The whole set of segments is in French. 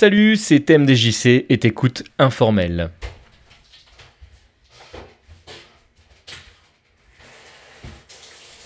Salut, c'est TMDJC et t'écoutes Informel.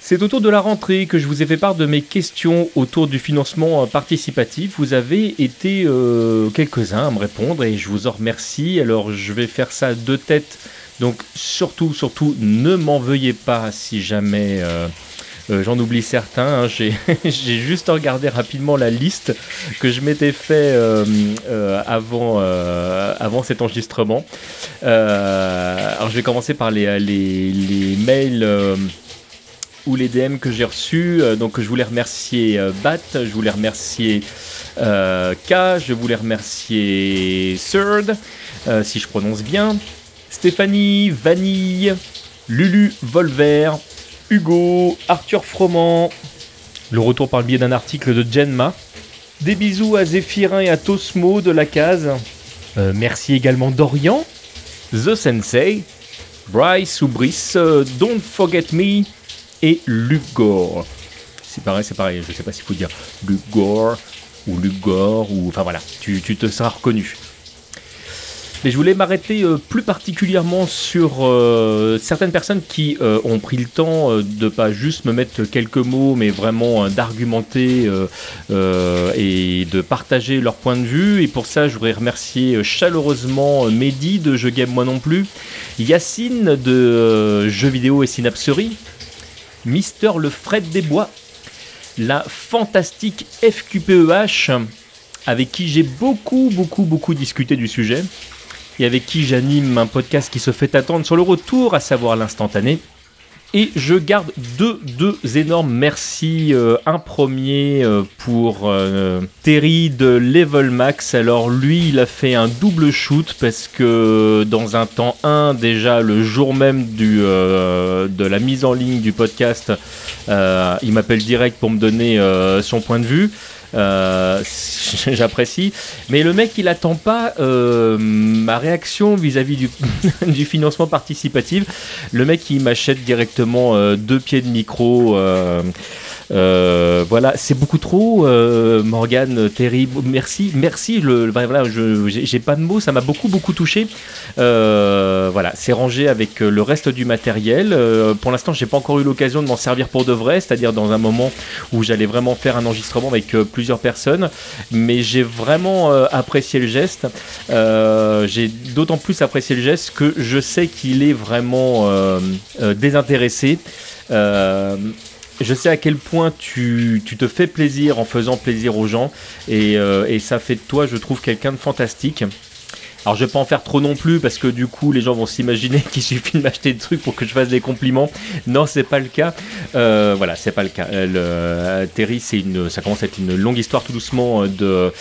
C'est autour de la rentrée que je vous ai fait part de mes questions autour du financement euh, participatif. Vous avez été euh, quelques-uns à me répondre et je vous en remercie. Alors je vais faire ça de tête. Donc surtout, surtout, ne m'en veuillez pas si jamais euh, j'en oublie certains. Hein. J'ai juste regardé rapidement la liste que je m'étais fait avant, avant cet enregistrement. alors je vais commencer par les, les, les mails ou les DM que j'ai reçus. Euh, donc je voulais remercier euh, Bat, je voulais remercier euh, K, je voulais remercier Third, si je prononce bien, Stéphanie, Vanille, Lulu, Volver, Hugo, Arthur Froment, le retour par le biais d'un article de Jenma. Des bisous à Zéphirin et à Tosmo de la case. merci également Dorian, The Sensei, Bryce ou Brice, Don't Forget Me, et Lugor. C'est pareil, c'est pareil, je sais pas s'il faut dire Lugor ou Lugor, ou enfin voilà, tu, te seras reconnu. Mais je voulais m'arrêter euh, plus particulièrement sur euh, certaines personnes qui euh, ont pris le temps de pas juste me mettre quelques mots, mais vraiment d'argumenter et de partager leur point de vue. Et pour ça, je voudrais remercier chaleureusement Mehdi de Je Game Moi Non Plus, Yacine de Jeux Vidéo et Synapserie, Mister le Fred des Bois, la fantastique FQPEH, avec qui j'ai beaucoup, beaucoup, beaucoup discuté du sujet, et avec qui j'anime un podcast qui se fait attendre sur le retour, à savoir l'instantané. Et je garde deux, deux énormes merci. Euh, un premier euh, pour euh, Terry de Level Max. Alors lui, il a fait un double shoot parce que dans un temps 1, déjà le jour même du, de la mise en ligne du podcast, il m'appelle direct pour me donner son point de vue. Euh, j'apprécie. Mais le mec, il attend pas euh, ma réaction vis-à-vis du, du, financement participatif. Le mec, il m'achète directement euh, deux pieds de micro. Euh, voilà, c'est beaucoup trop, euh, Morgane, terrible. Merci, merci. Le, voilà, j'ai pas de mots, ça m'a beaucoup, beaucoup touché. Euh, voilà, c'est rangé avec le reste du matériel. pour l'instant, j'ai pas encore eu l'occasion de m'en servir pour de vrai, c'est-à-dire dans un moment où j'allais vraiment faire un enregistrement avec plusieurs personnes. Mais j'ai vraiment apprécié le geste. j'ai d'autant plus apprécié le geste que je sais qu'il est vraiment désintéressé. Euh, je sais à quel point tu, te fais plaisir en faisant plaisir aux gens euh, et, ça fait de toi, je trouve, quelqu'un de fantastique. Alors je vais pas en faire trop non plus parce que du coup les gens vont s'imaginer qu'il suffit de m'acheter des trucs pour que je fasse des compliments. Non, c'est pas le cas. Euh, voilà, c'est pas le cas. Euh, Terry, c'est une, ça commence à être une longue histoire tout doucement de,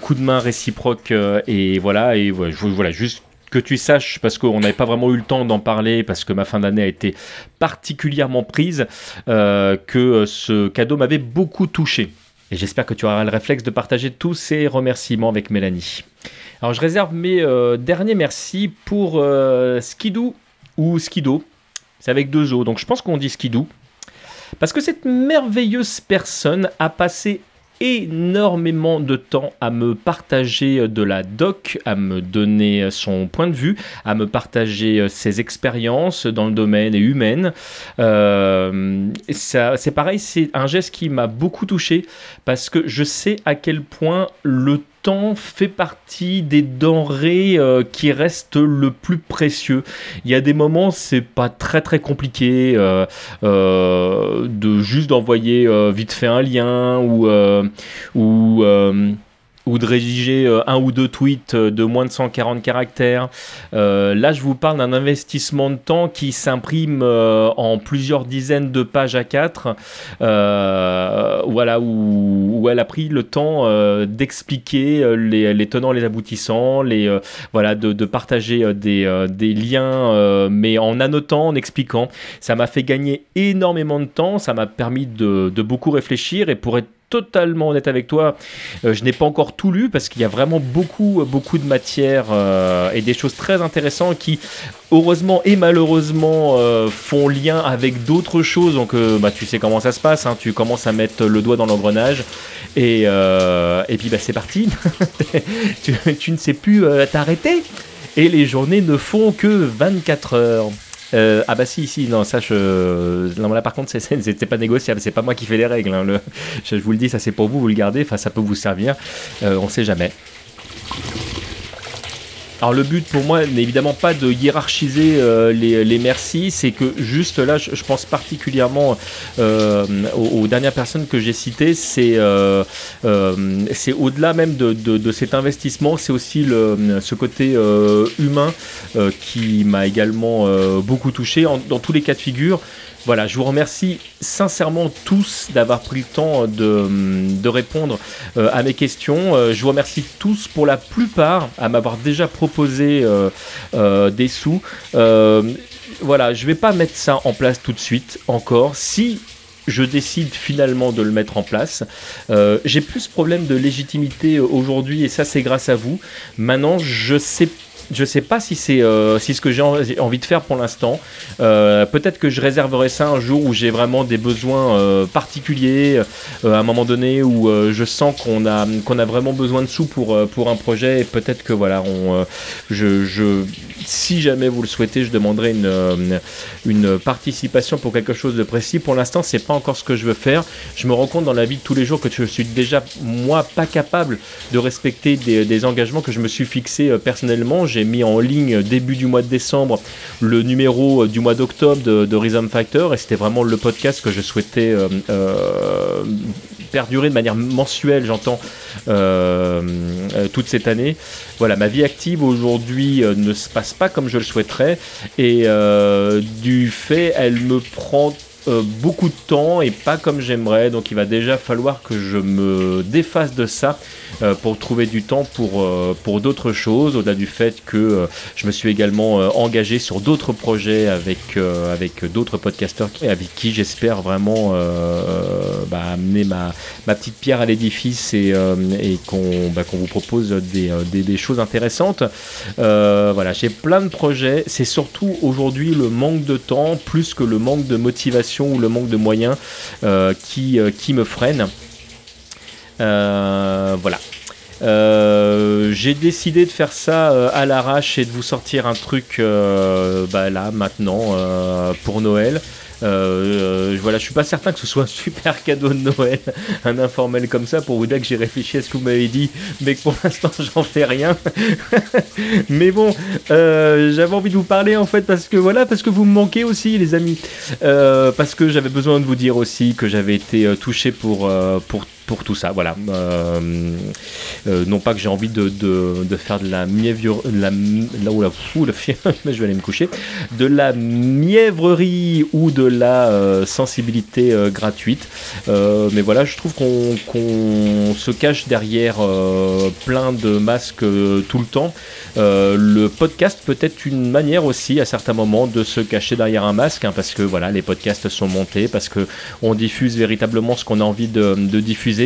coups de main réciproques et voilà et voilà juste que tu saches, parce qu'on n'avait pas vraiment eu le temps d'en parler, parce que ma fin d'année a été particulièrement prise, euh, que ce cadeau m'avait beaucoup touché. Et j'espère que tu auras le réflexe de partager tous ces remerciements avec Mélanie. Alors je réserve mes euh, derniers merci pour euh, Skidoo ou Skido. C'est avec deux O, donc je pense qu'on dit Skidoo. Parce que cette merveilleuse personne a passé énormément de temps à me partager de la doc, à me donner son point de vue, à me partager ses expériences dans le domaine et humaine. Euh, c'est pareil, c'est un geste qui m'a beaucoup touché parce que je sais à quel point le temps fait partie des denrées euh, qui restent le plus précieux. Il y a des moments, c'est pas très très compliqué euh, euh, de juste d'envoyer vite fait un lien ou, ou ou de rédiger euh, un ou deux tweets euh, de moins de 140 caractères. Euh, là, je vous parle d'un investissement de temps qui s'imprime en plusieurs dizaines de pages à 4. voilà, où, elle a pris le temps d'expliquer les, tenants, les aboutissants, les, voilà, de, partager des, des liens, mais en annotant, en expliquant. Ça m'a fait gagner énormément de temps, ça m'a permis de, de beaucoup réfléchir et pour être totalement honnête avec toi, euh, je n'ai pas encore tout lu parce qu'il y a vraiment beaucoup, beaucoup de matière euh, et des choses très intéressantes qui, heureusement et malheureusement, euh, font lien avec d'autres choses. Donc, bah, tu sais comment ça se passe, hein. tu commences à mettre le doigt dans l'engrenage Et, et puis bah, c'est parti. tu, tu, ne sais plus t'arrêter. Et les journées ne font que 24 heures. Euh, ah bah si, si, non, ça je... Non, là par contre, c'était pas négociable, c'est pas moi qui fais les règles. Hein, le... Je vous le dis, ça c'est pour vous, vous le gardez, enfin ça peut vous servir, euh, on sait jamais. Alors le but pour moi n'est évidemment pas de hiérarchiser euh, les, les, merci, c'est que juste là, je, pense particulièrement euh, aux, dernières personnes que j'ai citées, c'est euh, c'est au-delà même de, de, cet investissement, c'est aussi le, ce côté humain qui m'a également beaucoup touché. Dans tous les cas de figure. Voilà, je vous remercie sincèrement tous d'avoir pris le temps de, répondre euh, à mes questions. Euh, je vous remercie tous pour la plupart à m'avoir déjà proposé euh, des sous. voilà, je ne vais pas mettre ça en place tout de suite encore. Si je décide finalement de le mettre en place. j'ai plus ce problème de légitimité aujourd'hui et ça c'est grâce à vous. Maintenant, je sais je sais pas si c'est euh, si ce que j'ai envie de faire pour l'instant. Euh, peut-être que je réserverai ça un jour où j'ai vraiment des besoins euh, particuliers, à un moment donné où je sens qu'on a qu'on a vraiment besoin de sous pour pour un projet. Et peut-être que voilà, on, je, je, si jamais vous le souhaitez, je demanderai une une participation pour quelque chose de précis. Pour l'instant, c'est pas encore ce que je veux faire. Je me rends compte dans la vie de tous les jours que je suis déjà moi pas capable de respecter des, des engagements que je me suis fixé personnellement mis en ligne début du mois de décembre le numéro euh, du mois d'octobre de, de Rhythm Factor et c'était vraiment le podcast que je souhaitais euh, euh, perdurer de manière mensuelle, j'entends, toute cette année. Voilà, ma vie active aujourd'hui ne se passe pas comme je le souhaiterais et du fait, elle me prend beaucoup de temps et pas comme j'aimerais. Donc il va déjà falloir que je me défasse de ça euh, pour trouver du temps pour, euh, pour d'autres choses, au-delà du fait que euh, je me suis également engagé sur d'autres projets avec, avec d'autres podcasteurs avec qui j'espère vraiment bah, amener ma, ma petite pierre à l'édifice et, et qu'on bah, vous propose des, des, des choses intéressantes. voilà, j'ai plein de projets. C'est surtout aujourd'hui le manque de temps plus que le manque de motivation ou le manque de moyens qui, qui me freine. Euh, voilà. Euh, j'ai décidé de faire ça euh, à l'arrache et de vous sortir un truc bah, là maintenant pour Noël. Voilà, je suis pas certain que ce soit un super cadeau de Noël, un informel comme ça, pour vous dire que j'ai réfléchi à ce que vous m'avez dit, mais que pour l'instant j'en fais rien. mais bon, j'avais envie de vous parler en fait parce que voilà, parce que vous me manquez aussi, les amis, parce que j'avais besoin de vous dire aussi que j'avais été touché pour pour pour tout ça. Voilà. Euh, euh, non pas que j'ai envie de, de, faire de la mièvre, la, là où la fou, je vais me coucher, de la mièvrerie ou de la euh, sensibilité gratuite. mais voilà, je trouve qu'on se cache derrière plein de masques tout le temps. le podcast peut être une manière aussi à certains moments de se cacher derrière un masque, hein, parce que voilà, les podcasts sont montés, parce que on diffuse véritablement ce qu'on a envie de diffuser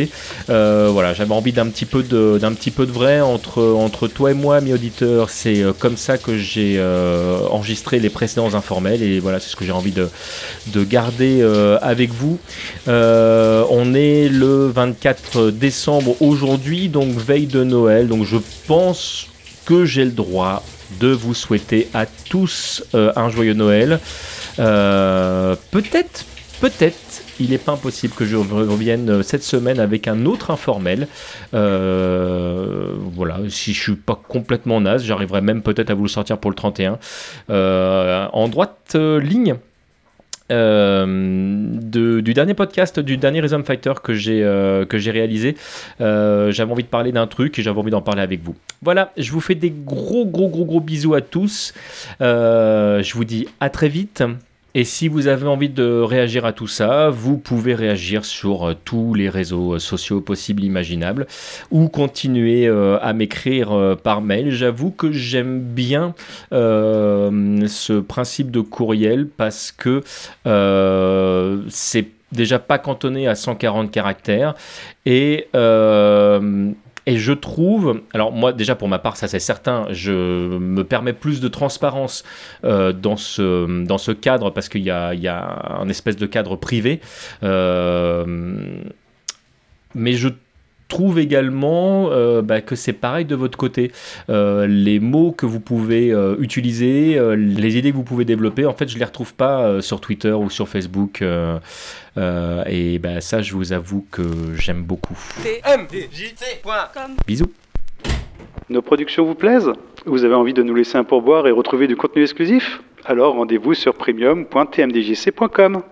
euh, voilà, j'avais envie d'un petit peu de d'un petit peu de vrai entre toi et moi, mes auditeurs. C'est euh, comme ça que j'ai euh, enregistré les précédents informels et voilà, c'est ce que j'ai envie de de garder avec vous. on est le 24 décembre aujourd'hui, donc veille de Noël. Donc je pense que j'ai le droit de vous souhaiter à tous un joyeux Noël. peut-être, peut-être il n'est pas impossible que je revienne euh, cette semaine avec un autre informel. Euh, voilà, si je suis pas complètement naze, j'arriverai même peut-être à vous le sortir pour le 31. Euh, en droite ligne. du dernier podcast, du dernier Rhythm Fighter que j'ai que j'ai réalisé. j'avais envie de parler d'un truc et j'avais envie d'en parler avec vous. Voilà, je vous fais des gros gros gros gros bisous à tous. je vous dis à très vite. Et si vous avez envie de réagir à tout ça, vous pouvez réagir sur euh, tous les réseaux euh, sociaux possibles, imaginables, ou continuer euh, à m'écrire par mail. J'avoue que j'aime bien ce principe de courriel parce que c'est déjà pas cantonné à 140 caractères et et je trouve, alors moi déjà pour ma part, ça c'est certain, je me permets plus de transparence euh, dans, ce, dans ce cadre parce qu'il y a, il y a un espèce de cadre privé. Euh, mais je trouve également bah, que c'est pareil de votre côté. les mots que vous pouvez utiliser, les idées que vous pouvez développer, en fait, je les retrouve pas sur Twitter ou sur Facebook. et bah, ça, je vous avoue que j'aime beaucoup. Bisous. Nos productions vous plaisent? Vous avez envie de nous laisser un pourboire et retrouver du contenu exclusif? Alors rendez-vous sur premium.tmdjc.com.